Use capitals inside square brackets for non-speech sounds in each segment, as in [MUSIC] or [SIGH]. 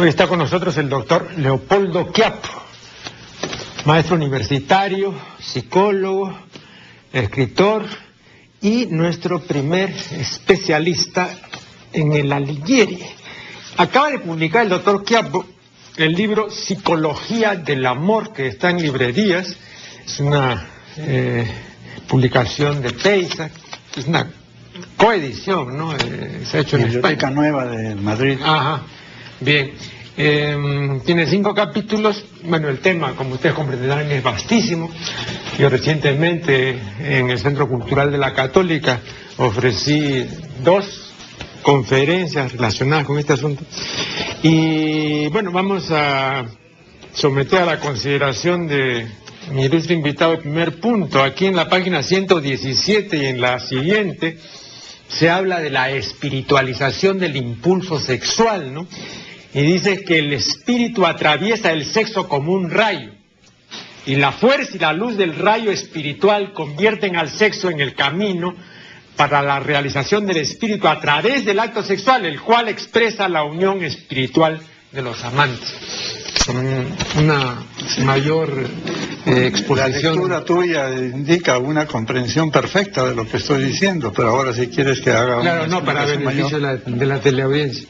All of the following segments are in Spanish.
Hoy está con nosotros el doctor Leopoldo Quiapo, maestro universitario, psicólogo, escritor y nuestro primer especialista en el Alighieri. Acaba de publicar el doctor Quiapo el libro Psicología del Amor, que está en librerías. Es una eh, publicación de Peisac, es una coedición, ¿no? Eh, se ha hecho en España. Nueva de Madrid. Ajá, bien. Eh, tiene cinco capítulos. Bueno, el tema, como ustedes comprenderán, es vastísimo. Yo recientemente en el Centro Cultural de la Católica ofrecí dos conferencias relacionadas con este asunto. Y bueno, vamos a someter a la consideración de mi ilustre invitado el primer punto. Aquí en la página 117 y en la siguiente se habla de la espiritualización del impulso sexual, ¿no? Y dice que el espíritu atraviesa el sexo como un rayo. Y la fuerza y la luz del rayo espiritual convierten al sexo en el camino para la realización del espíritu a través del acto sexual, el cual expresa la unión espiritual de los amantes. Con una mayor eh, La exposición. lectura tuya indica una comprensión perfecta de lo que estoy diciendo, pero ahora si quieres que haga Claro, una no, para beneficio de mayor. la, de la teleaudiencia.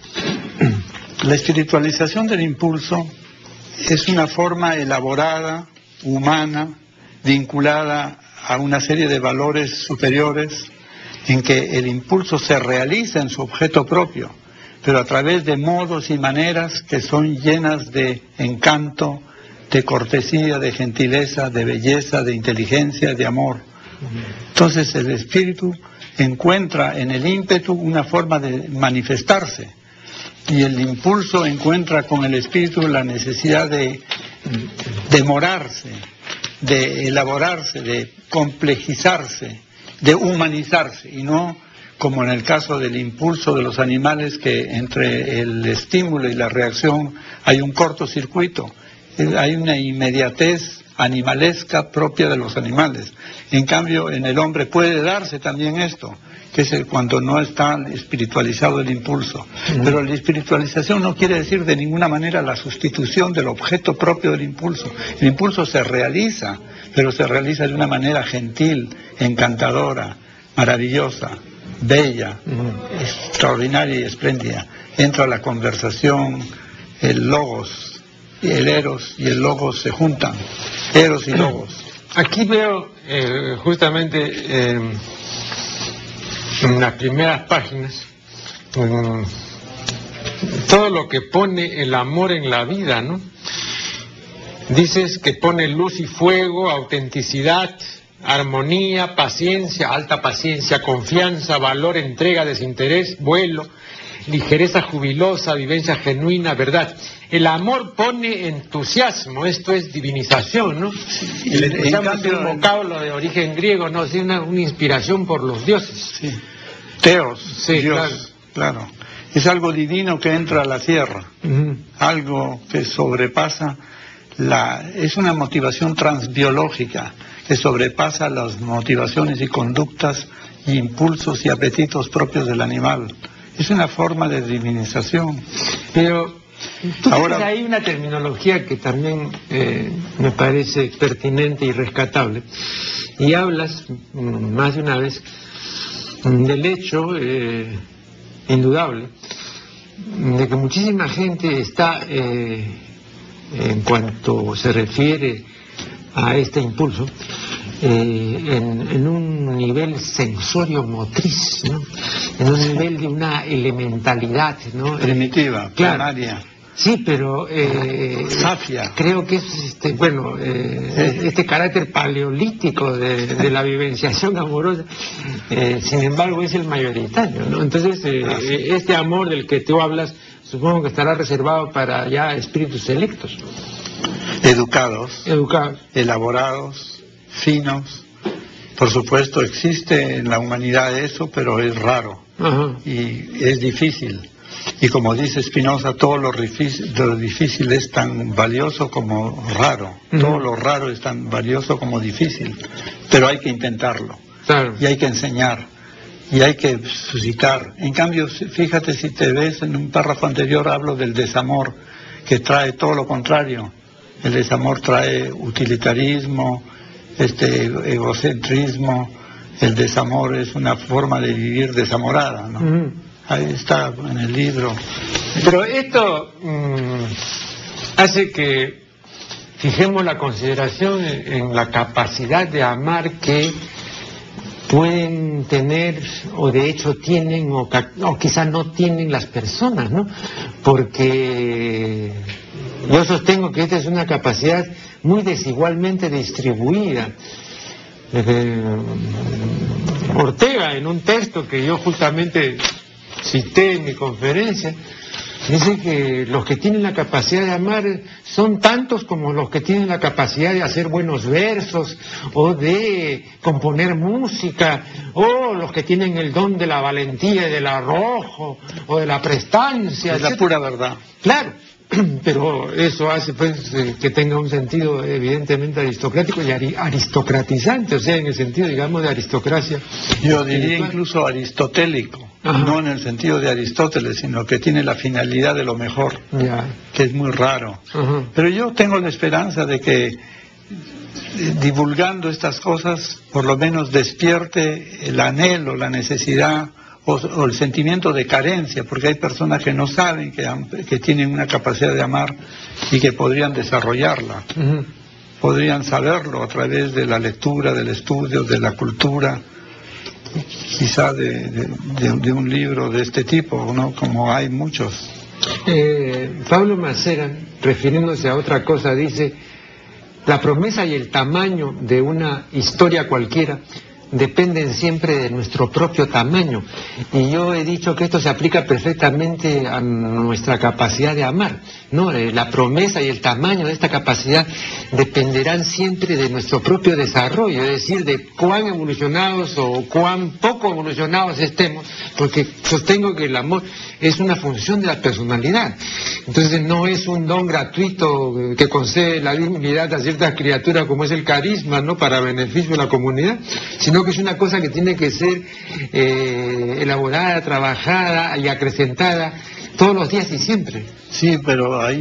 La espiritualización del impulso es una forma elaborada, humana, vinculada a una serie de valores superiores en que el impulso se realiza en su objeto propio, pero a través de modos y maneras que son llenas de encanto, de cortesía, de gentileza, de belleza, de inteligencia, de amor. Entonces el espíritu encuentra en el ímpetu una forma de manifestarse y el impulso encuentra con el espíritu la necesidad de demorarse, de elaborarse, de complejizarse, de humanizarse y no como en el caso del impulso de los animales que entre el estímulo y la reacción hay un cortocircuito, eh, hay una inmediatez animalesca propia de los animales. En cambio, en el hombre puede darse también esto, que es el cuando no está espiritualizado el impulso. Pero la espiritualización no quiere decir de ninguna manera la sustitución del objeto propio del impulso. El impulso se realiza, pero se realiza de una manera gentil, encantadora, maravillosa, bella, extraordinaria y espléndida. Entra la conversación, el logos, el eros y el logos se juntan. Eros y logos. Aquí veo eh, justamente eh, en las primeras páginas todo lo que pone el amor en la vida, ¿no? Dices que pone luz y fuego, autenticidad, armonía, paciencia, alta paciencia, confianza, valor, entrega, desinterés, vuelo, ligereza jubilosa, vivencia genuina, verdad. El amor pone entusiasmo, esto es divinización, ¿no? Cambio, un vocablo de origen griego, ¿no? Sí, una, una inspiración por los dioses. Sí. Teos, Sí, Dios, claro. Es algo divino que entra a la tierra, algo que sobrepasa la... Es una motivación transbiológica que sobrepasa las motivaciones y conductas, y impulsos y apetitos propios del animal. Es una forma de divinización. Pero tú Ahora- tienes ahí una terminología que también eh, me parece pertinente y rescatable. Y hablas mm, más de una vez del hecho eh, indudable de que muchísima gente está, eh, en cuanto se refiere a este impulso, eh, en, en un nivel sensorio motriz, ¿no? en un nivel de una elementalidad, ¿no? Primitiva, Claro. primaria, Sí, pero eh, creo que es este, bueno, eh, este carácter paleolítico de, de la vivenciación amorosa, eh, sin embargo, es el mayoritario, ¿no? Entonces, eh, eh, este amor del que tú hablas, supongo que estará reservado para ya espíritus selectos, educados, educados. elaborados, finos. Por supuesto, existe en la humanidad eso, pero es raro Ajá. y es difícil. Y como dice Spinoza, todo lo difícil, lo difícil es tan valioso como raro. Todo lo raro es tan valioso como difícil. Pero hay que intentarlo. Claro. Y hay que enseñar. Y hay que suscitar. En cambio, fíjate si te ves en un párrafo anterior hablo del desamor. que trae todo lo contrario. El desamor trae utilitarismo, este egocentrismo, el desamor es una forma de vivir desamorada, ¿no? Ahí está en el libro. Pero esto mm, hace que fijemos la consideración en la capacidad de amar que pueden tener o de hecho tienen o, o quizás no tienen las personas, ¿no? Porque yo sostengo que esta es una capacidad muy desigualmente distribuida. Ortega, en un texto que yo justamente cité en mi conferencia, Dice que los que tienen la capacidad de amar son tantos como los que tienen la capacidad de hacer buenos versos o de componer música o los que tienen el don de la valentía y del arrojo o de la prestancia. Es la pura verdad. Claro, [CLEARS THROAT] pero eso hace pues eh, que tenga un sentido evidentemente aristocrático y aristocratizante, o sea, en el sentido, digamos, de aristocracia. Yo diría incluso aristotélico, no en el sentido de Aristóteles, sino que tiene la finalidad de lo mejor, que es muy raro. Pero yo tengo la esperanza de que eh, divulgando estas cosas, por lo menos despierte el anhelo, la necesidad o, el sentimiento de carencia, porque hay personas que no saben que, que, tienen una capacidad de amar y que podrían desarrollarla. Podrían saberlo a través de la lectura, del estudio, de la cultura, quizá de, un libro de este tipo, ¿no? como hay muchos. Eh, Pablo Macera, refiriéndose a otra cosa, dice, la promesa y el tamaño de una historia cualquiera dependen siempre de nuestro propio tamaño. Y yo he dicho que esto se aplica perfectamente a nuestra capacidad de amar. ¿no? Eh, la promesa y el tamaño de esta capacidad dependerán siempre de nuestro propio desarrollo, es decir, de cuán evolucionados o cuán poco evolucionados estemos, porque sostengo que el amor es una función de la personalidad. Entonces no es un don gratuito que concede la dignidad a ciertas criaturas como es el carisma, ¿no? Para beneficio de la comunidad, sino que es una cosa que tiene que ser eh, elaborada, trabajada y acrecentada todos los días y siempre. Sí, pero ahí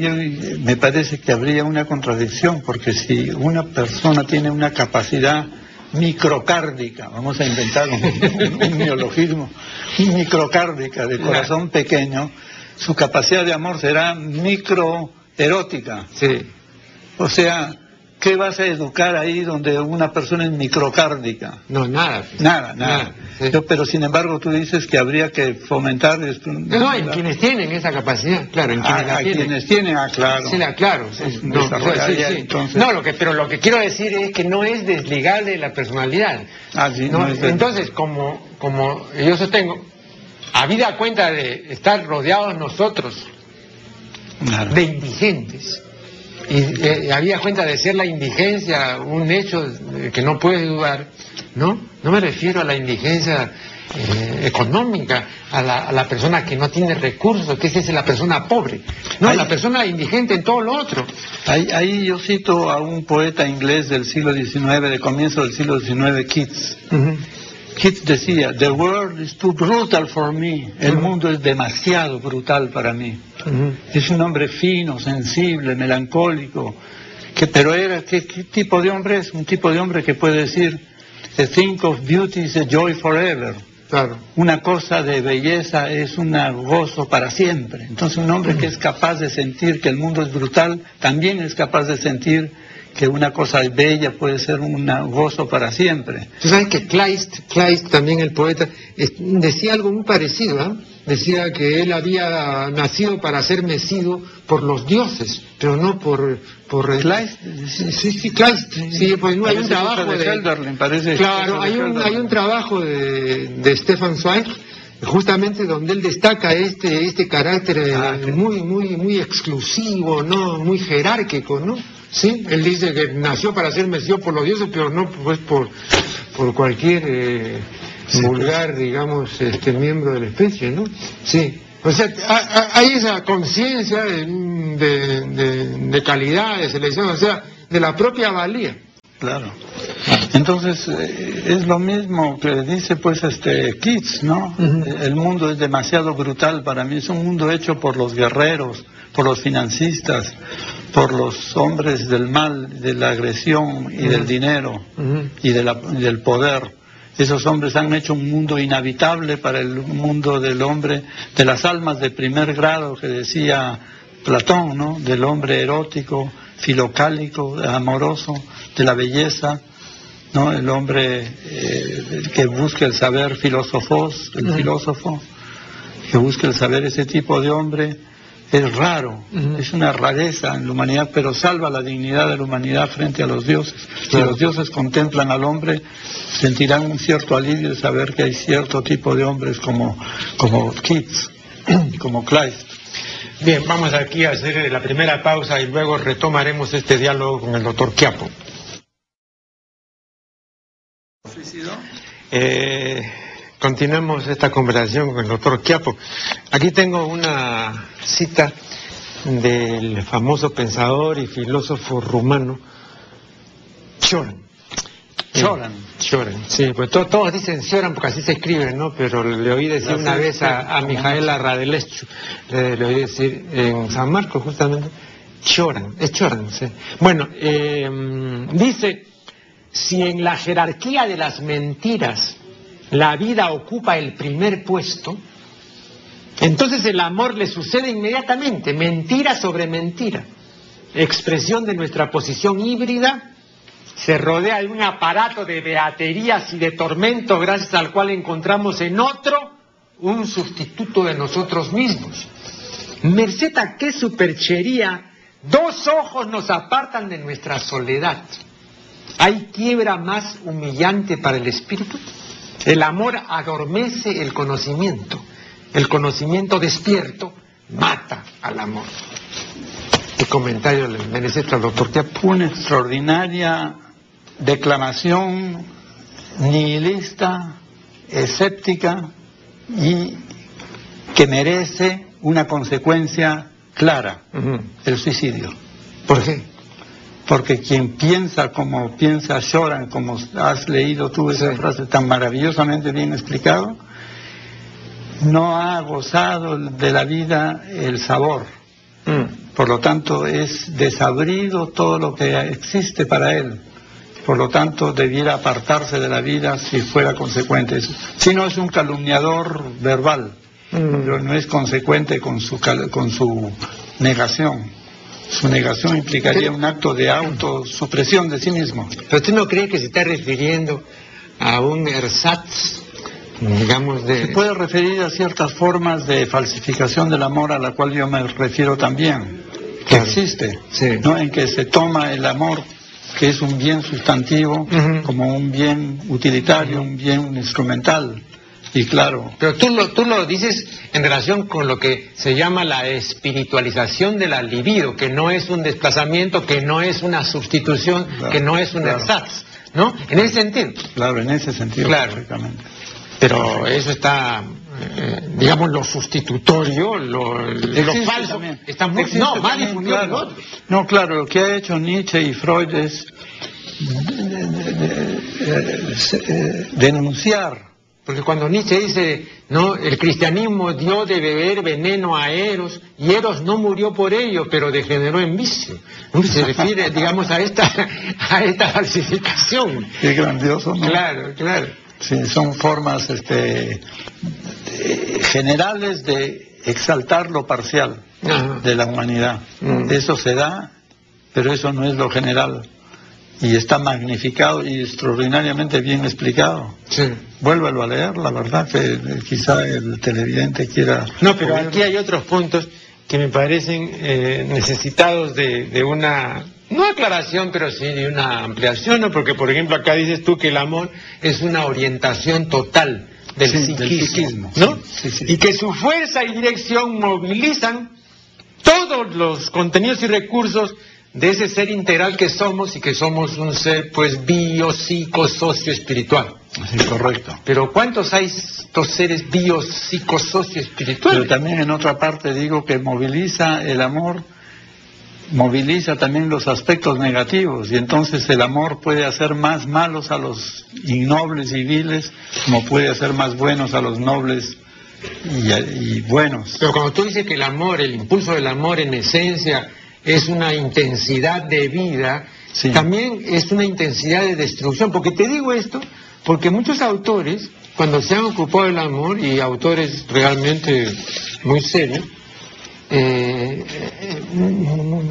me parece que habría una contradicción, porque si una persona tiene una capacidad microcárdica, vamos a inventar un, neologismo, microcárdica de corazón pequeño, su capacidad de amor será microerótica. Sí. O sea, ¿qué vas a educar ahí donde una persona es microcárdica? No, nada. Nada, nada. pero sin embargo tú dices que habría que fomentar... No, en quienes tienen esa capacidad, claro, en quienes, ah, tienen. quienes tienen. ah, claro. Sí, claro. no, lo que, pero lo que quiero decir es que no es desligable de la personalidad. Ah, no, entonces, como, como yo sostengo, habida cuenta de estar rodeados nosotros de indigentes, y eh, había cuenta de ser la indigencia un hecho que no puede dudar, ¿no? No me refiero a la indigencia eh, económica, a la, persona que no tiene recursos, que esa es la persona pobre, no, la persona indigente en todo lo otro. Ahí, yo cito a un poeta inglés del siglo XIX, de comienzo del siglo XIX, Keats. Keats decía, The world is too brutal for me. El mundo es demasiado brutal para mí. Es un hombre fino, sensible, melancólico. Que, pero era, ¿qué, tipo de hombre es? Un tipo de hombre que puede decir, The think of beauty is a joy forever. Claro. Una cosa de belleza es un gozo para siempre. Entonces un hombre que es capaz de sentir que el mundo es brutal, también es capaz de sentir que una cosa bella puede ser un gozo para siempre. Tú sabes que Kleist, Kleist también el poeta, decía algo muy parecido, ¿ah? decía que él había nacido para ser mecido por los dioses, pero no por... por Kleist, sí, sí, Kleist, sí, pues no hay un trabajo de... parece claro, hay un, hay un trabajo de, de Stefan Zweig justamente donde él destaca este este carácter ah, muy muy muy exclusivo no muy jerárquico no Sí, él dice que nació para ser mesión por los dioses, pero no pues por, por cualquier eh, vulgar, digamos, este miembro de la especie, ¿no? Sí. O sea, hay esa conciencia de, de, calidad, de selección, o sea, de la propia valía. Claro. Entonces, eh, es lo mismo que dice pues este Keats, ¿no? El mundo es demasiado brutal para mí, es un mundo hecho por los guerreros, por los financistas, por los hombres del mal, de la agresión y del dinero y, del poder. Esos hombres han hecho un mundo inhabitable para el mundo del hombre, de las almas de primer grado que decía Platón, ¿no? Del hombre erótico, filocálico, amoroso, de la belleza, ¿no? El hombre eh, que busca el saber filósofos, el filósofo, que busca el saber ese tipo de hombre, es raro, es una rareza en la humanidad, pero salva la dignidad de la humanidad frente a los dioses. Si los dioses contemplan al hombre, sentirán un cierto alivio de saber que hay cierto tipo de hombres como, como Keats, [CLEARS THROAT] como Kleist. Bien, vamos aquí a hacer la primera pausa y luego retomaremos este diálogo con el doctor Quiapo. Eh, continuemos esta conversación con el doctor Quiapo. Aquí tengo una cita del famoso pensador y filósofo rumano Choran. Choran. Choran, sí, pues todos dicen Choran porque así se escribe, ¿no? Pero le oí decir una vez a, a Mijaela Radelescu, le, oí decir en San Marcos justamente, Choran, es Choran, sí. Bueno, eh, dice, si en la jerarquía de las mentiras la vida ocupa el primer puesto, entonces el amor le sucede inmediatamente, mentira sobre mentira, expresión de nuestra posición híbrida, se rodea de un aparato de beaterías y de tormento gracias al cual encontramos en otro un sustituto de nosotros mismos. Merced a qué superchería, dos ojos nos apartan de nuestra soledad. ¿Hay quiebra más humillante para el espíritu? El amor adormece el conocimiento. El conocimiento despierto mata al amor. ¿Qué comentario le merece al doctor Una extraordinaria declamación nihilista, escéptica y que merece una consecuencia clara, el suicidio. ¿Por qué? Porque quien piensa como piensa lloran, como has leído tú esa frase tan maravillosamente bien explicado, no ha gozado de la vida el sabor. Mm. Por lo tanto, es desabrido todo lo que existe para él. Por lo tanto, debiera apartarse de la vida si fuera consecuente. Si no es un calumniador verbal, mm. pero no es consecuente con su, con su negación. Su negación implicaría un acto de autosupresión de sí mismo. ¿Pero usted no cree que se está refiriendo a un ersatz, digamos, de... Se puede referir a ciertas formas de falsificación del amor a la cual yo me refiero también, que existe, ¿no? En que se toma el amor que es un bien sustantivo como un bien utilitario, un bien instrumental, y claro. Pero tú lo, tú lo dices en relación con lo que se llama la espiritualización de la libido, que no es un desplazamiento, que no es una sustitución, que no es un ersatz, ¿no? En ese sentido. Claro, en ese sentido, claro. Pero eso está, eh, digamos, lo sustitutorio, lo, lo falso, está muy, no, más difundido No, claro, lo que ha hecho Nietzsche y Freud es denunciar porque cuando Nietzsche dice, no, el cristianismo dio de beber veneno a Eros, y Eros no murió por ello, pero degeneró en vicio. Se refiere, [LAUGHS] digamos, a esta, a esta falsificación. Qué grandioso, ¿no? Claro, claro. Sí, son formas este, generales de exaltar lo parcial de la humanidad. Mm. Eso se da, pero eso no es lo general y está magnificado y extraordinariamente bien explicado. Sí. Vuélvelo a leer, la verdad que quizá el televidente quiera... No, pero aquí hay otros puntos que me parecen eh, necesitados de, una, no aclaración, pero sí de una ampliación, ¿no? Porque, por ejemplo, acá dices tú que el amor es una orientación total del, psiquismo, ¿no? y que su fuerza y dirección movilizan todos los contenidos y recursos de ese ser integral que somos y que somos un ser pues bio, psico, socio, espiritual. Sí, correcto. Pero ¿cuántos hay estos seres bio, psico, socio, espirituales? Pero también en otra parte digo que moviliza el amor, moviliza también los aspectos negativos y entonces el amor puede hacer más malos a los innobles y viles como puede hacer más buenos a los nobles y, buenos. Pero cuando tú dices que el amor, el impulso del amor en esencia es una intensidad de vida, también es una intensidad de destrucción. Porque te digo esto, porque muchos autores, cuando se han ocupado del amor, y autores realmente muy serios, eh, eh,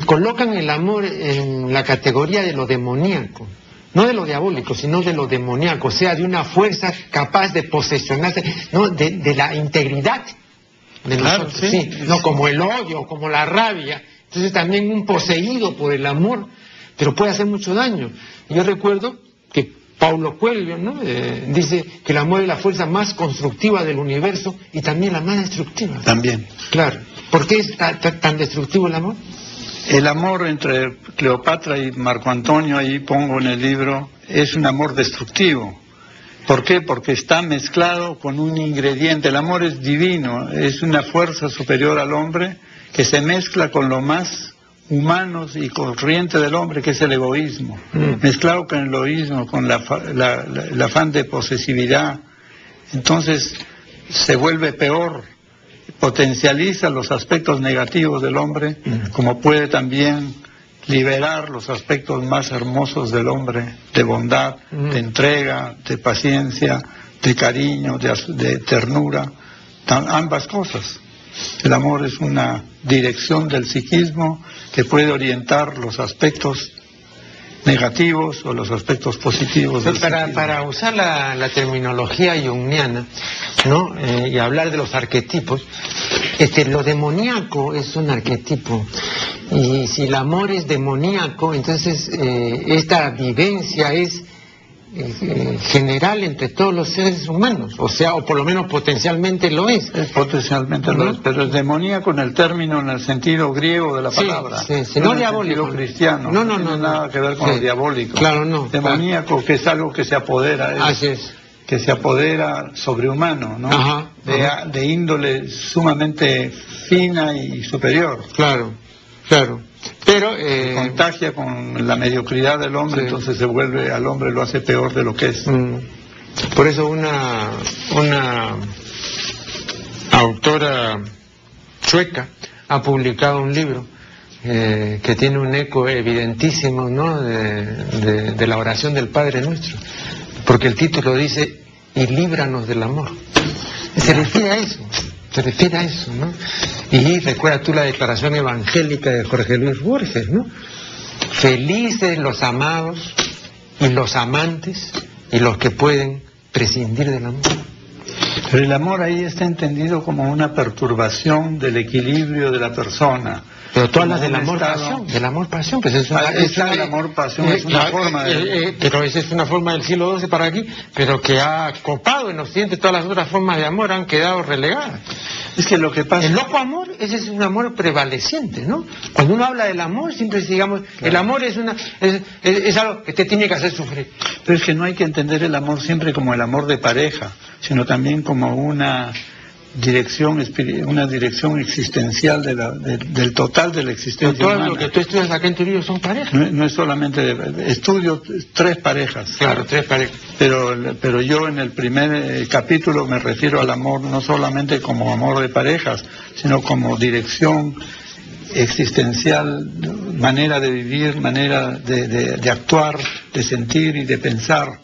colocan el amor en la categoría de lo demoníaco. No de lo diabólico, sino de lo demoníaco, o sea, de una fuerza capaz de posesionarse, no, de, la integridad de nosotros, sí, no como el odio, como la rabia, entonces también un poseído por el amor, pero puede hacer mucho daño. Yo recuerdo que Paulo Coelho ¿no? Eh, dice que el amor es la fuerza más constructiva del universo y también la más destructiva. También. Claro. ¿Por qué es tan destructivo el amor? El amor entre Cleopatra y Marco Antonio, ahí pongo en el libro, es un amor destructivo. ¿Por qué? Porque está mezclado con un ingrediente. El amor es divino, es una fuerza superior al hombre que se mezcla con lo más humano y corriente del hombre, que es el egoísmo. Mm. Mezclado con el egoísmo, con el afán de posesividad. Entonces se vuelve peor potencializa los aspectos negativos del hombre, como puede también liberar los aspectos más hermosos del hombre, de bondad, de entrega, de paciencia, de cariño, de, ternura, ambas cosas. El amor es una dirección del psiquismo que puede orientar los aspectos negativos o los aspectos positivos. para, para, usar la, terminología jungiana ¿no? Eh, y hablar de los arquetipos, este, lo demoníaco es un arquetipo y si el amor es demoníaco, entonces eh, esta vivencia es general entre todos los seres humanos, o sea, o por lo menos potencialmente lo es. Es potencialmente lo es, pero es demoníaco en el término, en el sentido griego de la palabra. Sí, sí, no, diabólico. cristiano. No, no, no. tiene nada que ver con lo diabólico. Claro, no. Demoníaco, que es algo que se apodera. Así es. Que se apodera sobrehumano, ¿no? Ajá, de, de índole sumamente fina y superior. Claro, claro. Pero eh, contagia con la mediocridad del hombre, entonces se vuelve al hombre lo hace peor de lo que es. Mm. Por eso una una autora sueca ha publicado un libro eh, que tiene un eco evidentísimo ¿no? de, de, la oración del Padre Nuestro, porque el título dice y líbranos del amor. Se refiere a eso se refiere a eso, ¿no? Y recuerda tú la declaración evangélica de Jorge Luis Borges, ¿no? Felices los amados y los amantes y los que pueden prescindir del amor. Pero el amor ahí está entendido como una perturbación del equilibrio de la persona. Pero todas las del amor pasión, del amor pasión, pues es una, ah, es, el pasión es una forma de... Eh, eh, pero esa es una forma del siglo XII para aquí, pero que ha copado en Occidente todas las otras formas de amor han quedado relegadas. Es que lo que pasa... El loco amor, ese es un amor prevaleciente, ¿no? Cuando uno habla del amor, siempre digamos, el amor es una es, es, algo que te tiene que hacer sufrir. Pero es que no hay que entender el amor siempre como el amor de pareja, sino también como una dirección una dirección existencial de la, del total de la existencia todo lo que tú estudias acá en Turillo son parejas. No, es solamente estudio tres parejas. Claro tres parejas. Pero pero yo en el primer eh, capítulo me refiero al amor no solamente como amor de parejas sino como dirección existencial manera de vivir manera de, de actuar de sentir y de pensar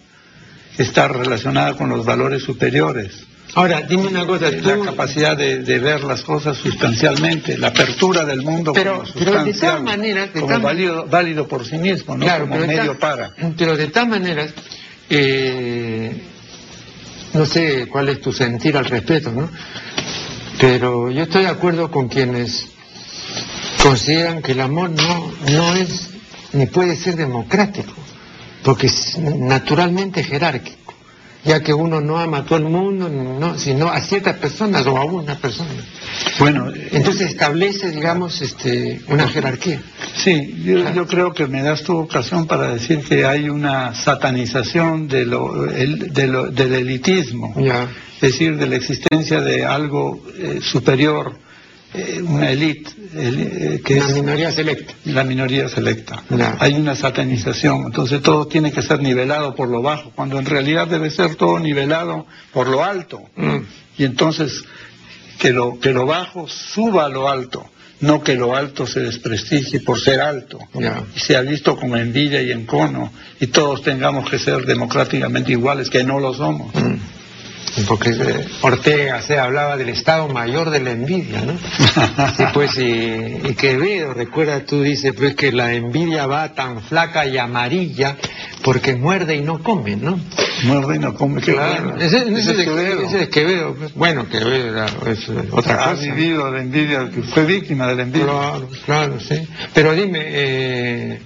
está relacionada con los valores superiores Ahora, dime una cosa, tú... La capacidad de, ver las cosas sustancialmente, la apertura del mundo pero, como pero de tal manera... como válido, válido, por sí mismo, ¿no? como medio para. Pero de tal manera, eh, no sé cuál es tu sentir al respecto, ¿no? Pero yo estoy de acuerdo con quienes consideran que el amor no, no es ni puede ser democrático, porque es naturalmente jerárquico ya que uno no ama a todo el mundo, no, sino a ciertas personas o a una persona. Bueno, entonces establece, digamos, este, una jerarquía. Sí, yo, creo que me das tu ocasión para decir que hay una satanización de lo, del elitismo, es decir, de la existencia de algo eh, superior eh, una élite, eh, que la minoría selecta. La minoría selecta. Hay una satanización, entonces todo tiene que ser nivelado por lo bajo, cuando en realidad debe ser todo nivelado por lo alto. Mm. Y entonces que lo, que lo bajo suba a lo alto, no que lo alto se desprestigie por ser alto y sea visto con envidia y encono y todos tengamos que ser democráticamente iguales, que no lo somos. Mm. Porque eh, Ortega se hablaba del Estado Mayor de la envidia, ¿no? [LAUGHS] Sí, pues, y, y Quevedo, recuerda, tú dices, pues que la envidia va tan flaca y amarilla porque muerde y no come, ¿no? Muerde y no come, claro. Ese, es Quevedo. Ese es Quevedo. Pues. Bueno, Quevedo es otra cosa. Ha vivido la envidia, fue víctima de la envidia. Claro, claro, sí. Pero dime, eh,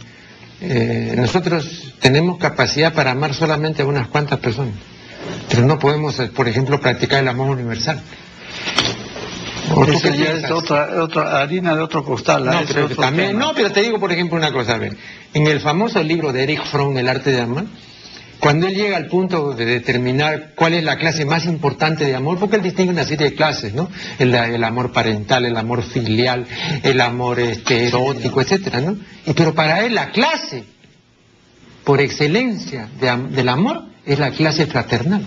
eh, nosotros tenemos capacidad para amar solamente a unas cuantas personas. Pero no podemos, eh, por ejemplo, practicar el amor universal. Eso ya es otra, otra, harina de otro costal. No, pero también, no, pero te digo, por ejemplo, una cosa. A ver, en el famoso libro de Eric Fromm, El arte de amar, cuando él llega al punto de determinar cuál es la clase más importante de amor, porque él distingue una serie de clases, ¿no? El, el amor parental, el amor filial, el amor este, erótico, etcétera, ¿no? Y pero para él la clase por excelencia del amor es la clase fraternal.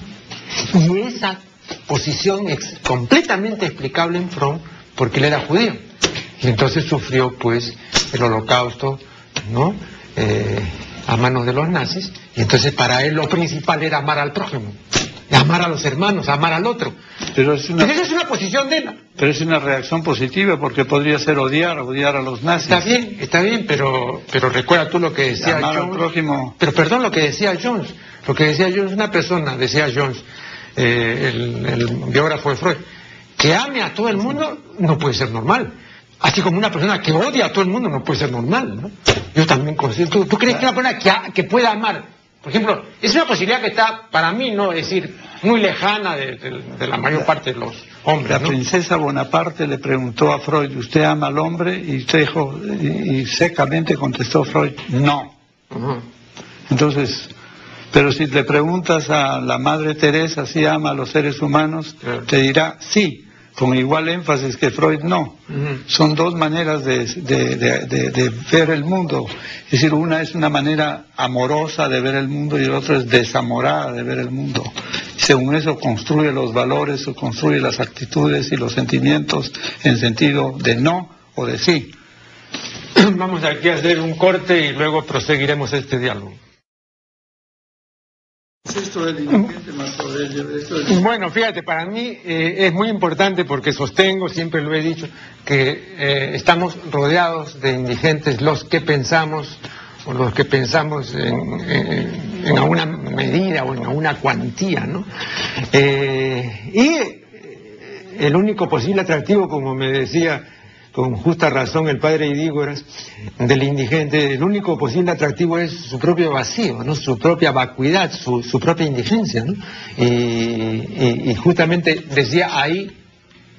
Y esa posición es completamente explicable en Fromm porque él era judío. Y entonces sufrió pues el holocausto, ¿no? Eh, a manos de los nazis. Y entonces para él lo principal era amar al prójimo, amar a los hermanos, amar al otro. Pero, es una... esa es una posición de él. Pero es una reacción positiva porque podría ser odiar, odiar a los nazis. Está bien, está bien, pero, pero recuerda tú lo que decía amar Al prójimo. Pero perdón lo que decía Jones. Lo que decía Jones, una persona, decía Jones, eh, el, biógrafo de Freud, que ame a todo el mundo no puede ser normal. Así como una persona que odia a todo el mundo no puede ser normal, ¿no? Yo también considero. ¿Tú, crees que una persona que, que pueda amar, por ejemplo, es una posibilidad que está, para mí, no es decir, muy lejana de, la mayor parte de los hombres. La princesa Bonaparte le preguntó a Freud, ¿usted ama al hombre? Y, y, secamente contestó Freud, no. Entonces, pero si le preguntas a la Madre Teresa si ama a los seres humanos, te dirá sí, con igual énfasis que Freud no. Son dos maneras de, ver el mundo. Es decir, una es una manera amorosa de ver el mundo y la otra es desamorada de ver el mundo. Según eso construye los valores o construye las actitudes y los sentimientos en sentido de no o de sí. [CLEARS THROAT] Vamos aquí a hacer un corte y luego proseguiremos este diálogo. Bueno, fíjate, para mí eh, es muy importante porque sostengo, siempre lo he dicho, que eh, estamos rodeados de indigentes los que pensamos o los que pensamos en, en, alguna medida o en alguna cuantía, ¿no? Eh, y el único posible atractivo, como me decía con justa razón el padre Idígoras, del indigente, el único posible atractivo es su propio vacío, ¿no? su propia vacuidad, su, propia indigencia. Y, justamente decía ahí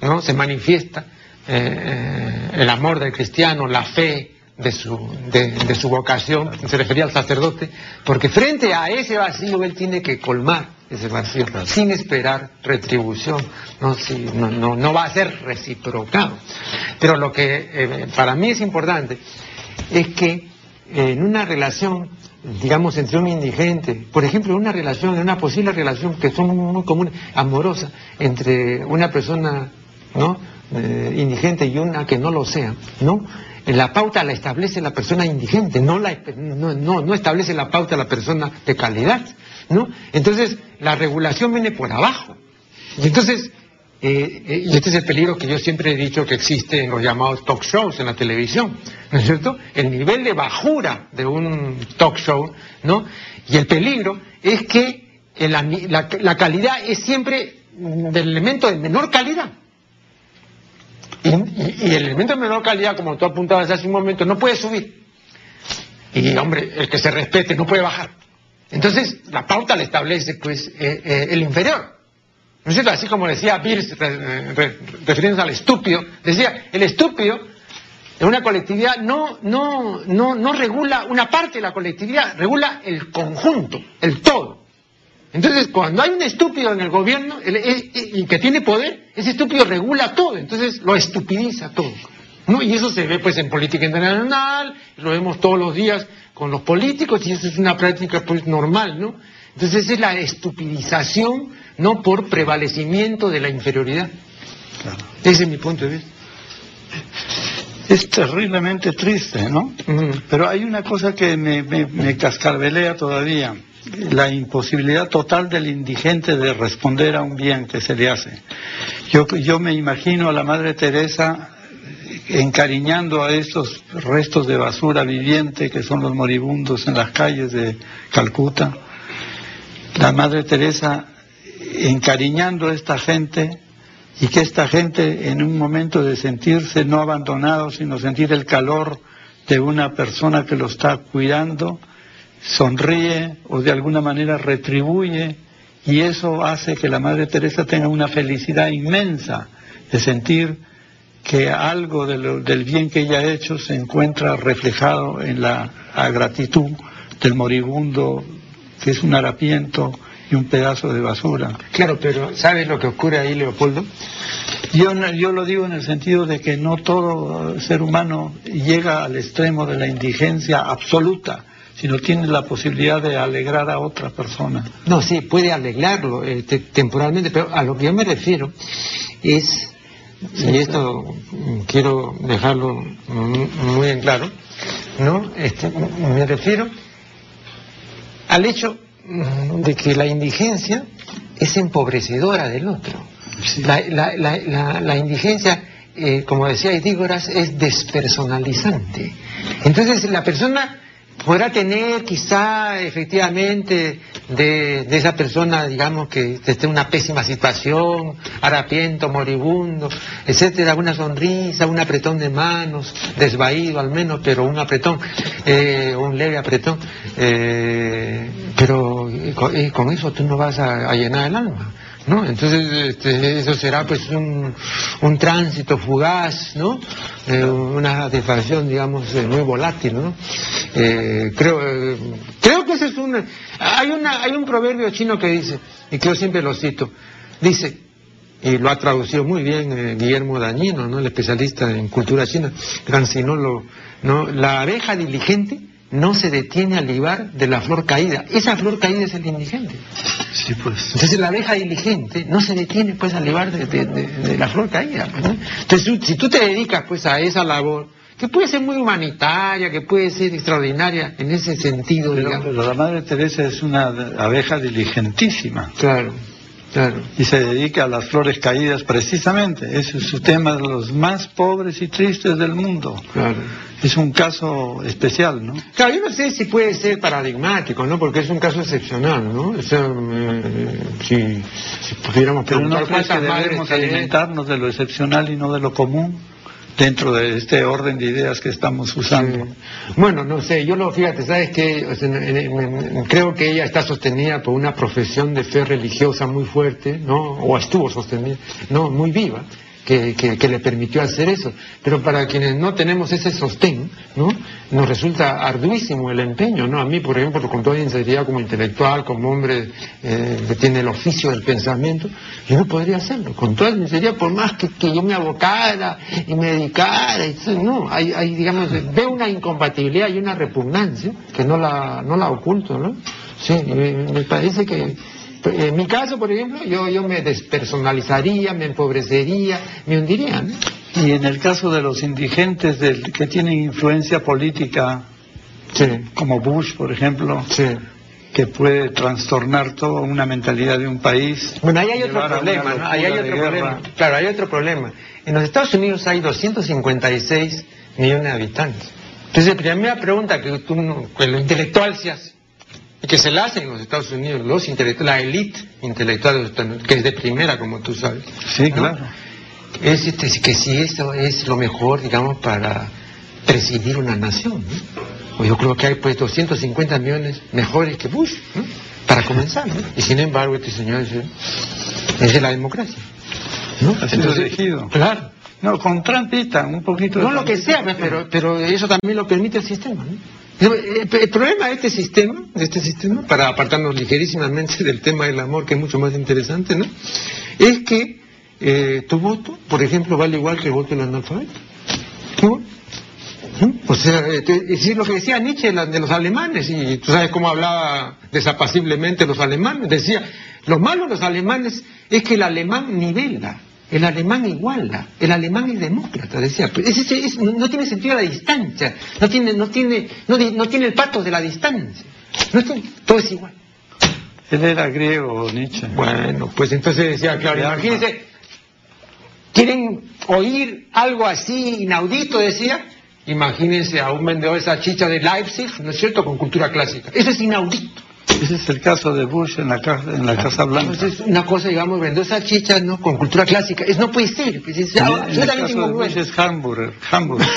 ¿no? se manifiesta eh, el amor del cristiano, la fe, de su, de, su vocación, se refería al sacerdote, porque frente a ese vacío él tiene que colmar sin esperar retribución, no, no, no, va a ser reciprocado. Pero lo que eh, para mí es importante es que en una relación, digamos, entre un indigente, por ejemplo, una relación, una posible relación que son muy comunes, amorosa, entre una persona ¿no? Eh, indigente y una que no lo sea, ¿no? La pauta la establece la persona indigente, no, la, no, no, establece la pauta la persona de calidad, ¿no? Entonces, la regulación viene por abajo. Y entonces, eh, eh, y este es el peligro que yo siempre he dicho que existe en los llamados talk shows en la televisión, ¿no es cierto? El nivel de bajura de un talk show, ¿no? Y el peligro es que la, la calidad es siempre del elemento de menor calidad. Y, el elemento de menor calidad, como tú apuntabas hace un momento, no puede subir. Y hombre, el que se respete no puede bajar. Entonces, la pauta le establece, pues, eh, eh, el inferior. ¿No es cierto? Así como decía Bill, refiriéndose al estúpido, decía, el estúpido en una colectividad no, no, no, no regula una parte de la colectividad, regula el conjunto, el todo. Entonces, cuando hay un estúpido en el gobierno y que tiene poder, ese estúpido regula todo, entonces lo estupidiza todo. ¿no? Y eso se ve pues en política internacional, lo vemos todos los días con los políticos y eso es una práctica pues normal, ¿no? Entonces es la estupidización, no por prevalecimiento de la inferioridad. Ese es mi punto de vista. Es terriblemente triste, ¿no? Pero hay una cosa que me, me, me cascabelea todavía, la imposibilidad total del indigente de responder a un bien que se le hace. Yo, yo me imagino a la Madre Teresa encariñando a estos restos de basura viviente que son los moribundos en las calles de Calcuta. La Madre Teresa encariñando a esta gente y que esta gente en un momento de sentirse no abandonado, sino sentir el calor de una persona que lo está cuidando, sonríe o de alguna manera retribuye y eso hace que la Madre Teresa tenga una felicidad inmensa de sentir que algo de lo- del bien que ella ha hecho se encuentra reflejado en la, gratitud del moribundo, que es un harapiento y un pedazo de basura. Claro, pero ¿sabes lo que ocurre ahí, Leopoldo? Yo, yo lo digo en el sentido de que no todo ser humano llega al extremo de la indigencia absoluta, sino tiene la posibilidad de alegrar a otra persona. No, sí, puede alegrarlo eh, te- temporalmente, pero a lo que yo me refiero es, y esto mm, quiero dejarlo muy en claro, ¿no? Este, mm, me refiero al hecho mm, de que la indigencia es empobrecedora del otro. La, la- la- la- la indigencia, eh, como decía Edígoras, es despersonalizante. Entonces la persona podrá tener quizá efectivamente de, esa persona, digamos, que esté en una pésima situación, harapiento, moribundo, etcétera, una sonrisa, un apretón de manos, desvaído al menos, pero un apretón, eh, un leve apretón, eh, pero con, eso tú no vas a llenar el alma. ¿No? Entonces este, eso será pues un, un tránsito fugaz, ¿no? Eh, una satisfacción, digamos, muy volátil, ¿no? Eh, creo, eh, creo que ese es un... Hay, una, hay un proverbio chino que dice, y que yo siempre lo cito, dice, y lo ha traducido muy bien eh, Guillermo Dañino, ¿no? el especialista en cultura china, ¿no? La abeja diligente no se detiene al libar de la flor caída. Esa flor caída es el indigente. Sí, pues. Entonces la abeja diligente no se detiene pues a libar de, de- de- de la flor caída. pues, ¿no? Entonces si tú te dedicas pues a esa labor, que puede ser muy humanitaria, que puede ser extraordinaria en ese sentido, Pero, digamos. pero la Madre Teresa es una abeja diligentísima Claro, claro. y se dedica a las flores caídas precisamente. Ese es su tema de los más pobres y tristes del mundo. Claro. Es un caso especial, ¿no? Claro, yo no sé si puede ser paradigmático, ¿no? Porque es un caso excepcional, ¿no? O sea, eh, si, si pudiéramos Pero no preguntar crees que debemos que- alimentarnos de lo excepcional y no de lo común dentro de este orden de ideas que estamos usando. Bueno, no sé, yo lo, fíjate, ¿sabes en- creo que ella está sostenida por una profesión de fe religiosa muy fuerte, ¿no? O estuvo sostenida, ¿no? Muy viva. Que, que- le permitió hacer eso. Pero para quienes no tenemos ese sostén, ¿no? Nos resulta arduísimo el empeño, ¿no? A mí, por ejemplo, con toda sinceridad como intelectual, como hombre eh, que tiene el oficio del pensamiento, yo no podría hacerlo. Con toda sinceridad, por más que, que yo me abocara y me dedicara, no, hay, hay, digamos, veo una incompatibilidad y una repugnancia que no la, no la oculto, ¿no? Sí, me, me parece que, en mi caso, por ejemplo, yo, yo me despersonalizaría, me empobrecería, me hundiría, ¿no? Y en el caso de los indigentes del- que tienen influencia política, Sí, como Bush, por ejemplo, sí. que puede trastornar toda una mentalidad de un país. Bueno, ahí hay otro problema, ¿no? Ahí hay otro problema. Claro, hay otro problema. En los Estados Unidos hay 256 millones de habitantes. Entonces, la primera pregunta que, tú, que lo intelectual se hace, y que se la hacen en los Estados Unidos, los intelectuales, la élite intelectual de los Estados Unidos, que es de primera, como tú sabes, Sí, ¿no? claro. es este, que si eso es lo mejor, digamos, para presidir una nación. ¿no? O yo creo que hay pues 250 millones mejores que Bush, ¿no? para comenzar. ¿no? Y sin embargo, este señor es, es de la democracia. ¿no? Ha sido elegido. Claro. No, con trampita, un poquito de No lo que sea, pues, pero, pero eso también lo permite el sistema. ¿no? El, el problema de este sistema, de este sistema, para apartarnos ligerísimamente del tema del amor, que es mucho más interesante, ¿no? es que eh, tu voto, por ejemplo, vale igual que el voto del analfabeto. O sea, eh, es lo que decía Nietzsche de los alemanes, y tú sabes cómo hablaba desapaciblemente los alemanes, decía, lo malo de los alemanes es que el alemán nivela, El alemán iguala, el alemán es demócrata, decía. no tiene sentido la distancia, no tiene, no tiene, no, tiene el pato de la distancia. todo es igual. Él era griego, Nietzsche. Bueno, pues entonces decía, claro, imagínense, ¿quieren oír algo así inaudito? Decía, imagínense a un vendedor de esa chicha de Leipzig, ¿no es cierto?, con cultura clásica. Eso es inaudito. Ese es el caso de Bush en la, casa, en la Casa Blanca. Entonces, una cosa, digamos, vender salchichas, ¿no? Con cultura clásica. Es, no puede ser. Pues, es, en, yo el tengo de Bush es hamburger. hamburger.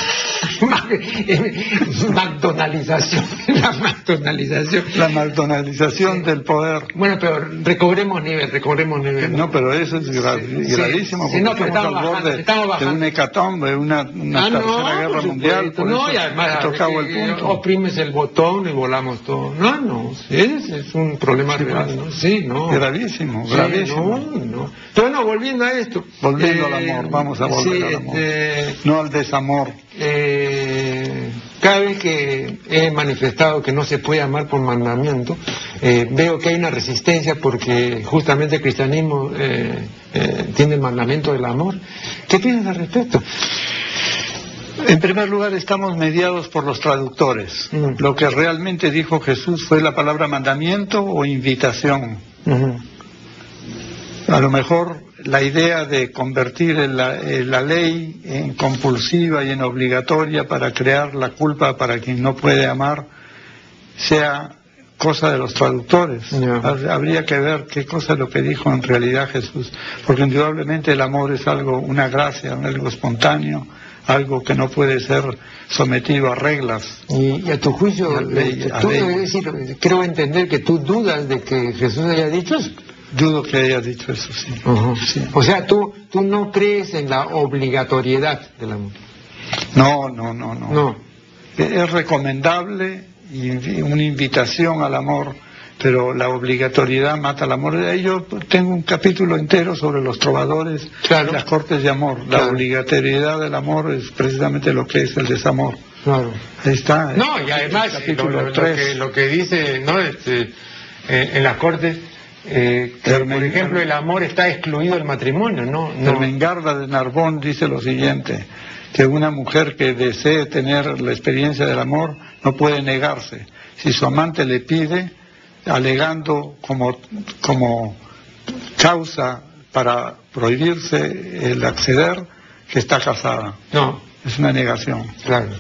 [LAUGHS] McDonaldización. [LAUGHS] La McDonaldización. La McDonaldización del poder. Bueno, pero recobremos nivel, recobremos nivel. No, pero eso es gravísimo. porque no, pero estamos, al borde bajando, de un hecatombe, una, una ah, tercera guerra mundial. Por no, y además, tocado el eh, punto. oprimes el botón y volamos todo. No, no, es es un problema real, ¿no? Sí, no. Gravísimo, gravísimo. no, no. Bueno, volviendo a esto. Volviendo al eh, amor, vamos a volver al amor. Este, no al desamor. Eh, cada vez que he manifestado que no se puede amar por mandamiento, eh, veo que hay una resistencia porque justamente el cristianismo tiene el mandamiento del amor. ¿Qué piensas al respecto? En primer lugar, estamos mediados por los traductores. Lo que realmente dijo Jesús fue la palabra mandamiento o invitación. A lo mejor la idea de convertir la, la, ley en compulsiva y en obligatoria para crear la culpa para quien no puede amar sea cosa de los traductores. Habría que ver qué cosa es lo que dijo en realidad Jesús, porque indudablemente el amor es algo, una gracia, algo espontáneo, algo que no puede ser sometido a reglas. Y, a tu juicio, creo entender que tú dudas de que Jesús haya dicho eso. Dudo que haya dicho eso, sí. O sea, tú, tú no crees en la obligatoriedad del amor. No, no, no, no. no. Es recomendable y una invitación al amor pero la obligatoriedad mata el amor. Yo tengo un capítulo entero sobre los trovadores y las cortes de amor. La obligatoriedad del amor es precisamente lo que es el desamor. Claro. Ahí está. No, y además lo, que, dice ¿no? Este, eh, en las cortes, eh, por ejemplo, el amor está excluido del matrimonio, ¿no? no. de Narbón dice lo siguiente, que una mujer que desee tener la experiencia del amor no puede negarse. Si su amante le pide, alegando como, como causa para prohibirse el acceder que está casada. No. Es una negación. Claro.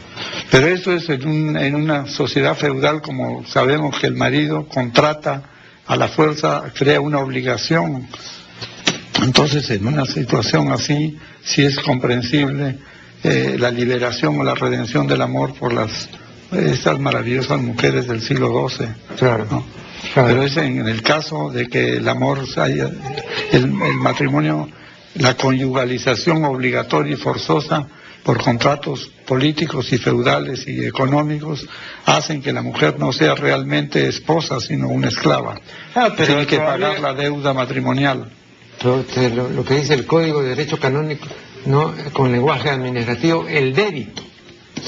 Pero eso es en, en una sociedad feudal como sabemos que el marido contrata a la fuerza, crea una obligación. Entonces, en una situación así, sí es comprensible eh, la liberación o la redención del amor por las estas maravillosas mujeres del siglo XII. Claro. Pero es en, el caso de que el amor haya, el, matrimonio, la conyugalización obligatoria y forzosa por contratos políticos y feudales y económicos hacen que la mujer no sea realmente esposa, sino una esclava. Ah, pero Tiene que pagar la deuda matrimonial. Lo, que dice el Código de Derecho Canónico, no con lenguaje administrativo, el débito.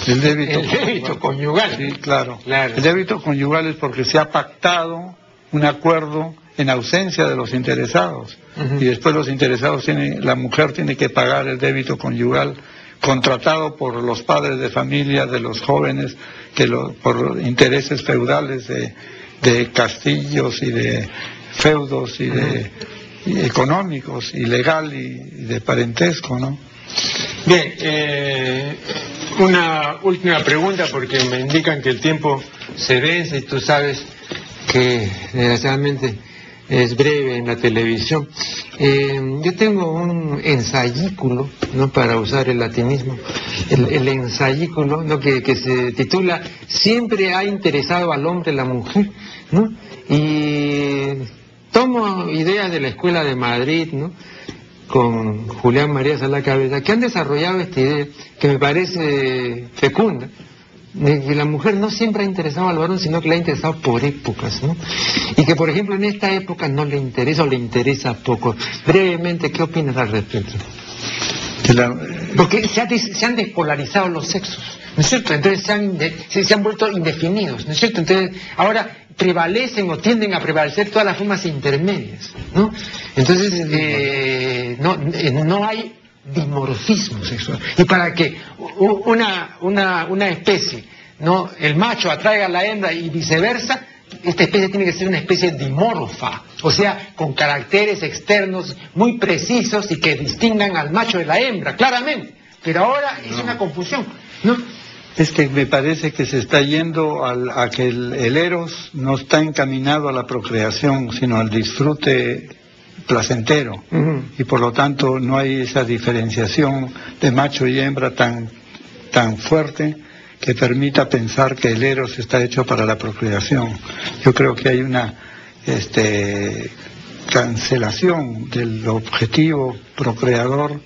El débito, el débito conyugal. Sí, claro. El débito conyugal es porque se ha pactado un acuerdo en ausencia de los interesados. Y después los interesados tienen, la mujer tiene que pagar el débito conyugal contratado por los padres de familia de los jóvenes que por intereses feudales de, castillos y de feudos y de económicos y legal y, de parentesco, ¿no? Bien, eh, una última pregunta porque me indican que el tiempo se vence y tú sabes que desgraciadamente es breve en la televisión. Eh, yo tengo un ensayículo, ¿no? para usar el latinismo, el, ensayículo ¿no? que, que, se titula Siempre ha interesado al hombre la mujer, ¿no? y tomo ideas de la Escuela de Madrid, ¿no? Con Julián María Sala Cabeza, que han desarrollado esta idea que me parece fecunda, de que la mujer no siempre ha interesado al varón, sino que le ha interesado por épocas, ¿no? Y que, por ejemplo, en esta época no le interesa o le interesa poco. Brevemente, ¿qué opinas al respecto? Porque se, han despolarizado los sexos, ¿no es cierto? Entonces se han, se, han vuelto indefinidos, ¿no es cierto? Entonces ahora prevalecen o tienden a prevalecer todas las formas intermedias, ¿no? Entonces eh, no, eh, no hay dimorfismo sexual. Y para que una, una, una especie, ¿no? el macho atraiga a la hembra y viceversa, esta especie tiene que ser una especie dimorfa, o sea, con caracteres externos muy precisos y que distingan al macho de la hembra, claramente. Pero ahora es una confusión, ¿no? Es que me parece que se está yendo a que el, eros no está encaminado a la procreación, sino al disfrute placentero. Y por lo tanto no hay esa diferenciación de macho y hembra tan, tan fuerte que permita pensar que el eros está hecho para la procreación. Yo creo que hay una este, cancelación del objetivo procreador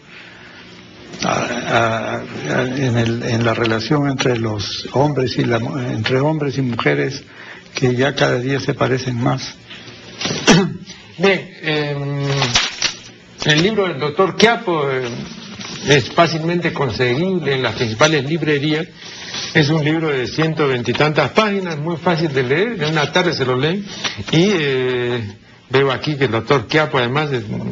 en, la relación entre los hombres y entre hombres y mujeres que ya cada día se parecen más. [COUGHS] Bien, em, el libro del doctor Quiapo eh, es fácilmente conseguible en las principales librerías es un libro de ciento veintitantas páginas, muy fácil de leer, en una tarde se lo leen y eh, veo aquí que el doctor Quiapo además,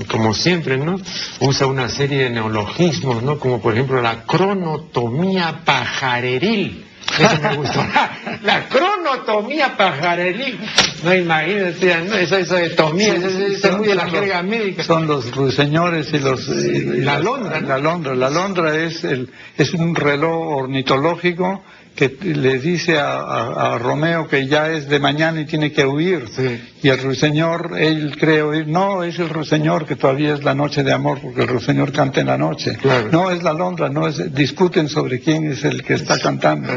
como siempre, ¿no? Usa una serie de neologismos, ¿no? Como por ejemplo la cronotomía pajareril. Eso me gustó. [LAUGHS] La cronotomía pajareril. No imagínense, ¿no? eso, eso de tomía, eso, es muy de la jerga médica. Son los ruiseñores y los... la londra. La londra. La londra es, el, es un reloj ornitológico que le dice a, Romeo que ya es de mañana y tiene que huir. Y el ruiseñor, él cree oír, no, es el ruiseñor que todavía es la noche de amor, porque el ruiseñor canta en la noche. No es la londra, no es, discuten sobre quién es el que está cantando,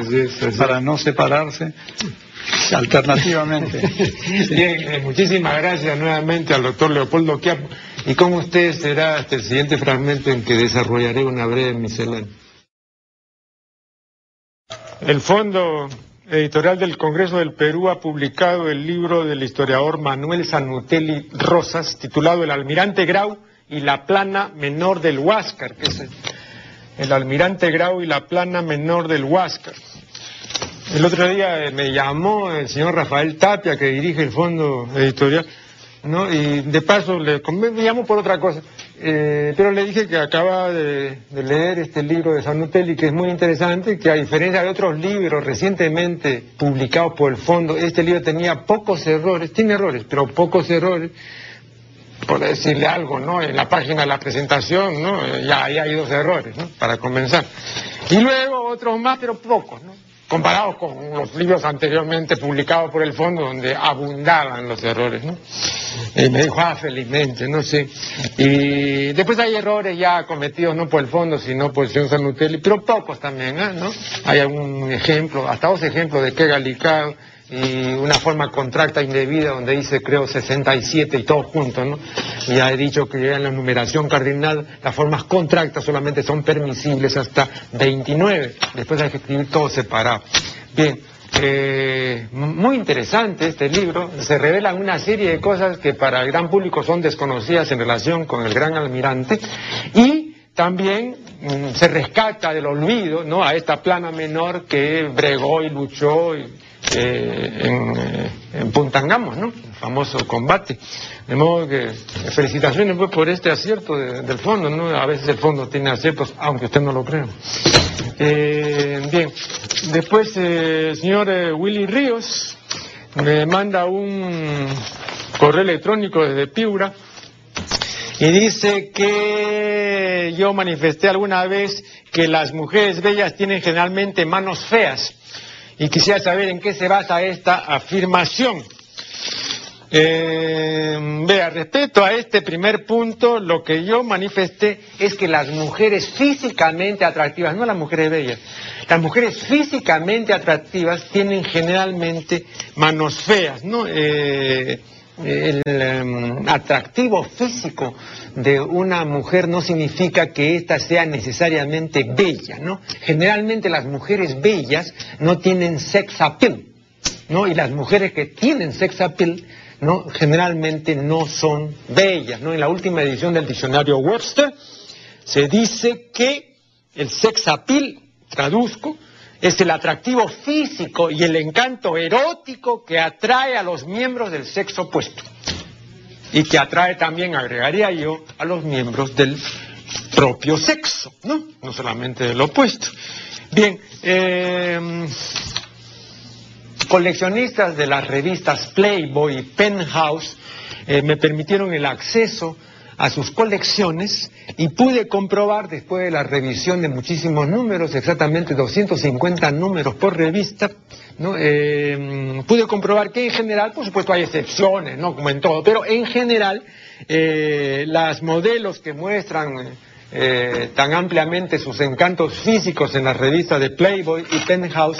para no separarse alternativamente. [LAUGHS] Bien, eh, muchísimas gracias nuevamente al doctor Leopoldo Quiapo. Y con usted será hasta el siguiente fragmento en que desarrollaré una breve miscelánea. El Fondo Editorial del Congreso del Perú ha publicado el libro del historiador Manuel Sanutelli Rosas, titulado El Almirante Grau y la plana menor del Huáscar, es el, Almirante Grau y la plana menor del Huáscar. El otro día me llamó el señor Rafael Tapia, que dirige el Fondo Editorial, ¿no? Y de paso le, me llamó por otra cosa. Eh, pero le dije que acaba de, leer este libro de Sanutelli, que es muy interesante, que a diferencia de otros libros recientemente publicados por el fondo, este libro tenía pocos errores, tiene errores, pero pocos errores, por decirle algo, ¿no? En la página de la presentación, ¿no? Ya, ya hay dos errores, ¿no? Para comenzar. Y luego otros más, pero pocos, ¿no? Comparados con los libros anteriormente publicados por el fondo donde abundaban los errores, ¿no? Y me dijo, ah, felizmente, no sé. Y después hay errores ya cometidos no por el fondo, sino por el señor Sanutelli, pero pocos también, ¿eh? ¿no? Hay algún ejemplo, hasta dos ejemplos de que Galicado y una forma contracta indebida donde dice creo 67 y todo junto, ¿no? Ya he dicho que en la numeración cardinal las formas contractas solamente son permisibles hasta 29, después hay que escribir todo separado. Bien, eh, muy interesante este libro, se revelan una serie de cosas que para el gran público son desconocidas en relación con el gran almirante y también mm, se rescata del olvido ¿no? a esta plana menor que bregó y luchó y eh, en, eh, en Puntangamos, ¿no? El famoso combate. De modo que felicitaciones pues, por este acierto del fondo, ¿no? A veces el fondo tiene aciertos, aunque usted no lo crea. Eh, bien, después el señor Willy Ríos me manda un correo electrónico desde Piura y dice que yo manifesté alguna vez que las mujeres bellas tienen generalmente manos feas y quisiera saber en qué se basa esta afirmación. Eh, vea, respecto a este primer punto, lo que yo manifesté es que las mujeres físicamente atractivas, no las mujeres bellas, las mujeres físicamente atractivas tienen generalmente manos feas, ¿no? Eh, el em, atractivo físico de una mujer no significa que ésta sea necesariamente bella, ¿no? Generalmente las mujeres bellas no tienen sex appeal, ¿no? Y las mujeres que tienen sex appeal, ¿no? Generalmente no son bellas, ¿no? En la última edición del diccionario Webster se dice que el sex appeal, traduzco, es el atractivo físico y el encanto erótico que atrae a los miembros del sexo opuesto. Y que atrae también, agregaría yo, a los miembros del propio sexo, ¿no? No solamente del opuesto. Bien, eh, coleccionistas de las revistas Playboy y Penthouse eh, me permitieron el acceso a sus colecciones y pude comprobar después de la revisión de muchísimos números, exactamente 250 números por revista, ¿no? Eh, pude comprobar que en general, por supuesto hay excepciones, ¿no? como en todo, pero en general eh, las modelos que muestran eh, tan ampliamente sus encantos físicos en las revistas de Playboy y Penthouse,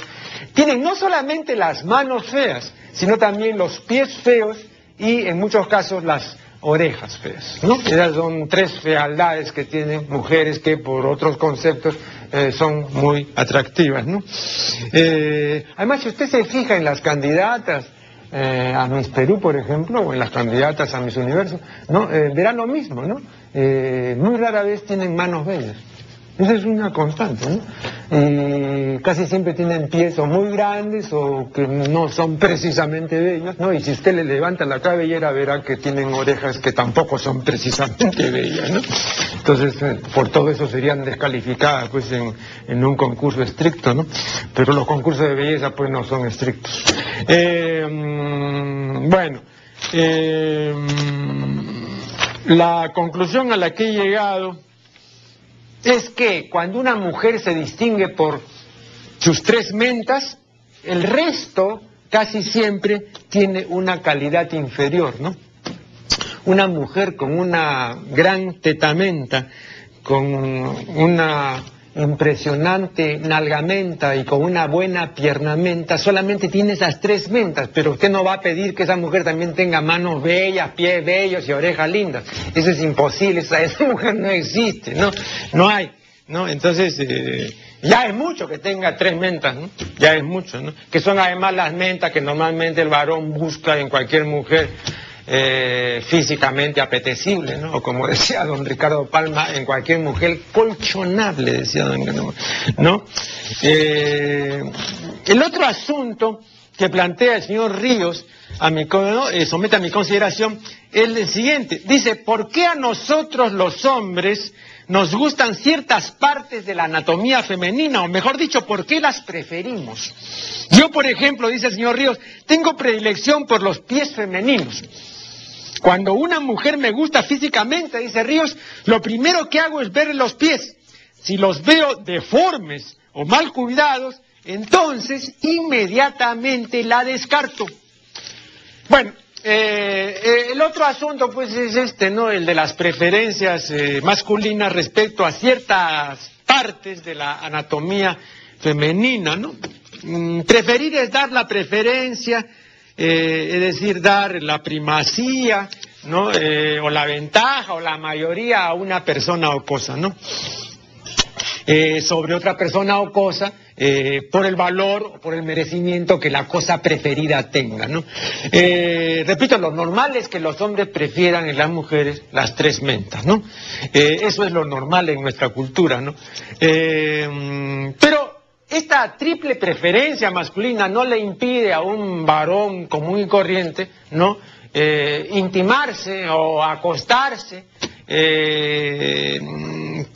tienen no solamente las manos feas, sino también los pies feos y en muchos casos las orejas feas, ¿no? Esas son tres fealdades que tienen mujeres que por otros conceptos eh, son muy atractivas, ¿no? Eh, además, si usted se fija en las candidatas eh, a Miss Perú, por ejemplo, o en las candidatas a Miss Universo, ¿no? verá lo mismo, ¿no? muy rara vez tienen manos bellas. Esa es una constante, ¿no? Y casi siempre tienen pies o muy grandes o que no son precisamente bellas, ¿no? Y si usted le levanta la cabellera verá que tienen orejas que tampoco son precisamente bellas, ¿no? Entonces, eh, por todo eso serían descalificadas, pues, en, un concurso estricto, ¿no? Pero los concursos de belleza, pues, no son estrictos. Eh, mm, bueno, eh, la conclusión a la que he llegado es que cuando una mujer se distingue por sus tres mentas, el resto casi siempre tiene una calidad inferior, ¿no? Una mujer con una gran tetamenta, con una impresionante nalgamenta y con una buena piernamenta, solamente tiene esas tres mentas, pero usted no va a pedir que esa mujer también tenga manos bellas, pies bellos y orejas lindas. Eso es imposible, esa, [LAUGHS] mujer no existe, ¿no? No hay, ¿no? Entonces, eh, ya es mucho que tenga tres mentas, ¿no? Ya es mucho, ¿no? Que son además las mentas que normalmente el varón busca en cualquier mujer eh, físicamente apetecible, ¿no? Como [LAUGHS] decía don Ricardo Palma, en cualquier mujer colchonable, decía don ¿no? Eh, el otro asunto que plantea el señor Ríos, a mi, eh, somete a mi consideración, es el siguiente. Dice, ¿por qué a nosotros los hombres nos gustan ciertas partes de la anatomía femenina? O mejor dicho, ¿por qué las preferimos? Yo, por ejemplo, dice el señor Ríos, tengo predilección por los pies femeninos. Cuando una mujer me gusta físicamente, dice Ríos, lo primero que hago es ver los pies. Si los veo deformes o mal cuidados, entonces inmediatamente la descarto. Bueno, eh, eh, el otro asunto pues es este, ¿no? El de las preferencias eh, masculinas respecto a ciertas partes de la anatomía femenina, ¿no? Mm, preferir es dar la preferencia eh, es decir, dar la primacía, ¿no? Eh, o la ventaja o la mayoría a una persona o cosa, ¿no? Eh, sobre otra persona o cosa por el valor o por el merecimiento que la cosa preferida tenga, ¿no? repito, lo normal es que los hombres prefieran en las mujeres las tres mentas, ¿no? eso es lo normal en nuestra cultura, ¿no? pero esta triple preferencia masculina no le impide a un varón común y corriente, ¿no? Eh, intimarse o acostarse eh,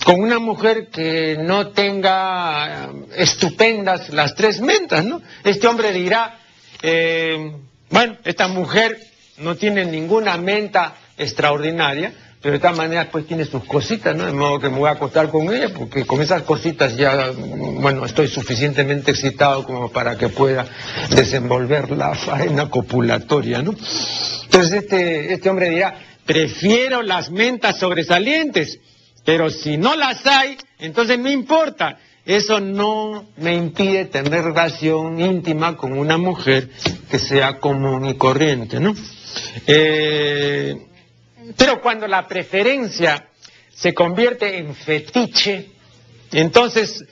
con una mujer que no tenga estupendas las tres mentas, ¿no? Este hombre dirá, eh, bueno, esta mujer no tiene ninguna menta extraordinaria, pero de todas maneras pues tiene sus cositas, ¿no? De modo que me voy a acostar con ella, porque con esas cositas ya, bueno, estoy suficientemente excitado como para que pueda desenvolver la faena copulatoria, ¿no? Entonces este, este hombre dirá, prefiero las mentas sobresalientes, pero si no las hay, entonces no importa. Eso no me impide tener relación íntima con una mujer que sea común y corriente, ¿no? Eh, pero cuando la preferencia se convierte en fetiche, entonces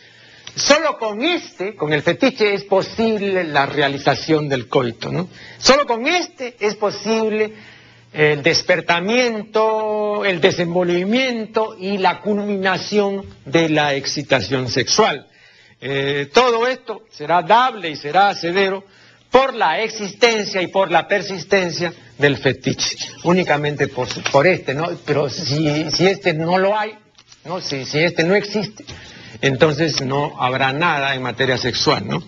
solo con este, con el fetiche, es posible la realización del coito, ¿no? Solo con este es posible el despertamiento, el desenvolvimiento y la culminación de la excitación sexual. Eh, todo esto será dable y será acedero por la existencia y por la persistencia del fetiche, únicamente por, este, ¿no? Pero si, este no lo hay, ¿no? Si, si este no existe, entonces no habrá nada en materia sexual, ¿no?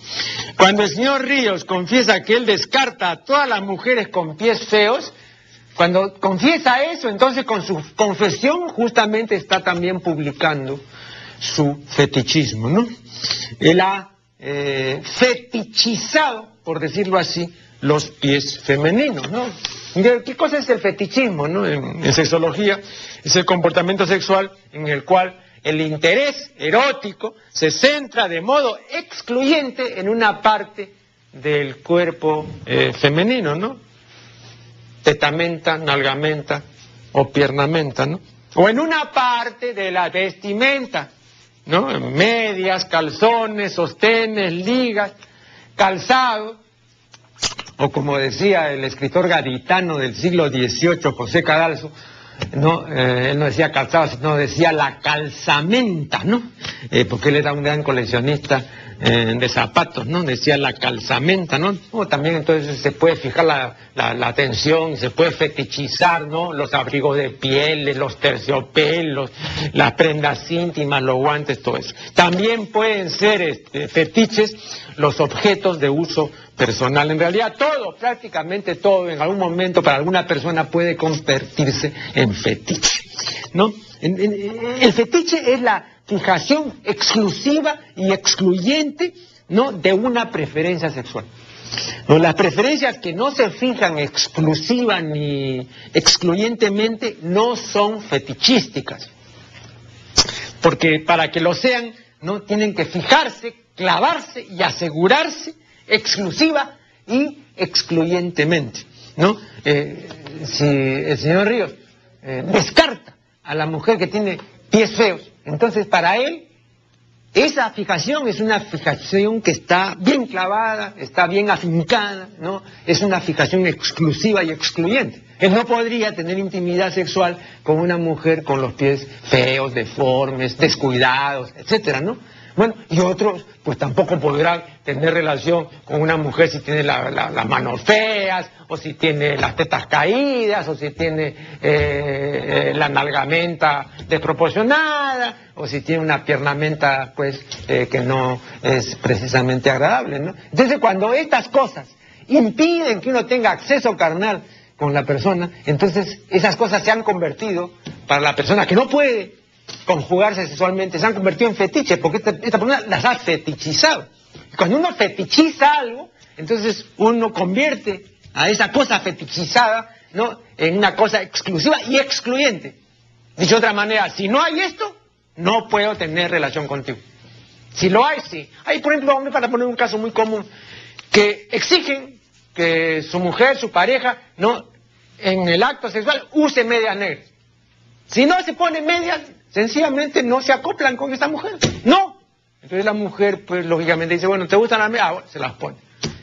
Cuando el señor Ríos confiesa que él descarta a todas las mujeres con pies feos, cuando confiesa eso, entonces con su confesión justamente está también publicando su fetichismo, ¿no? Él ha eh, fetichizado, por decirlo así, los pies femeninos, ¿no? ¿Qué cosa es el fetichismo, no? En, sexología es el comportamiento sexual en el cual el interés erótico se centra de modo excluyente en una parte del cuerpo eh, femenino, ¿no? tetamenta, nalgamenta o piernamenta, ¿no? O en una parte de la vestimenta, ¿no? Medias, calzones, sostenes, ligas, calzado, o como decía el escritor gaditano del siglo XVIII, José Cadalso, no, eh, él no decía calzado, sino decía la calzamenta, ¿no? Eh, porque él era un gran coleccionista eh, de zapatos, ¿no? Decía la calzamenta, ¿no? también entonces se puede fijar la, la, atención, se puede fetichizar, ¿no? Los abrigos de pieles, los terciopelos, las prendas íntimas, los guantes, todo eso. También pueden ser este, fetiches los objetos de uso personal. En realidad todo, prácticamente todo, en algún momento para alguna persona puede convertirse en fetiche, ¿no? el fetiche es la fijación exclusiva y excluyente ¿no? de una preferencia sexual. Las preferencias que no se fijan exclusiva ni excluyentemente no son fetichísticas. Porque para que lo sean, no tienen que fijarse, clavarse y asegurarse exclusiva y excluyentemente. Eh, si el señor Ríos eh, descarta a la mujer que tiene pies feos. Entonces, para él, esa fijación es una fijación que está bien clavada, está bien afincada, ¿no? Es una fijación exclusiva y excluyente. Él no podría tener intimidad sexual con una mujer con los pies feos, deformes, descuidados, etcétera, ¿no? Bueno, y otros pues tampoco podrán tener relación con una mujer si tiene las manos feas, o si tiene las tetas caídas, o si tiene eh, eh, la nalgamenta desproporcionada, o si tiene una piernamenta pues eh, que no es precisamente agradable, ¿no? Entonces cuando estas cosas impiden que uno tenga acceso carnal con la persona, entonces esas cosas se han convertido para la persona que no puede conjugarse sexualmente, se han convertido en fetiches, porque esta, persona las ha fetichizado. Cuando uno fetichiza algo, entonces uno convierte a esa cosa fetichizada ¿no? en una cosa exclusiva y excluyente. Dicho de otra manera, si no hay esto, no puedo tener relación contigo. Si lo hay, sí. Hay, por ejemplo, para poner un caso muy común, que exigen que su mujer, su pareja, no, en el acto sexual use medias negras. Si no se pone medias, sencillamente no se acoplan con esta mujer. No. Entonces la mujer, pues lógicamente dice, bueno, ¿te gustan las medias? Ah, se las pone.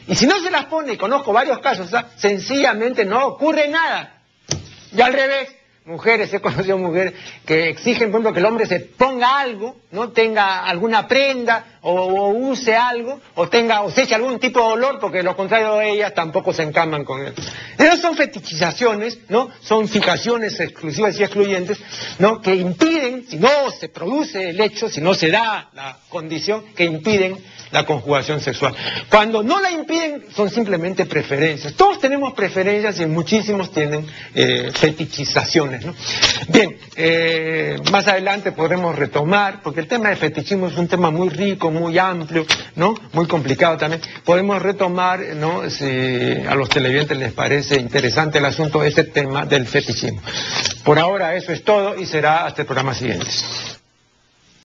Y si no se las pone, y conozco varios casos, sencillamente no ocurre nada. Y al revés, mujeres, he conocido mujeres que exigen, por ejemplo, que el hombre se ponga algo, no tenga alguna prenda o, use algo, o tenga o se eche algún tipo de olor, porque lo contrario de ellas tampoco se encaman con él. Esas son fetichizaciones, ¿no? Son fijaciones exclusivas y excluyentes, ¿no? Que impiden, si no se produce el hecho, si no se da la condición, que impiden la conjugación sexual. Cuando no la impiden, son simplemente preferencias. Todos tenemos preferencias y muchísimos tienen eh, fetichizaciones. Bien, eh, más adelante podremos retomar, porque el tema de fetichismo es un tema muy rico, muy amplio, ¿no? muy complicado también. Podemos retomar, ¿no? si a los televidentes les parece interesante el asunto, ese tema del fetichismo. Por ahora eso es todo y será hasta el programa siguiente.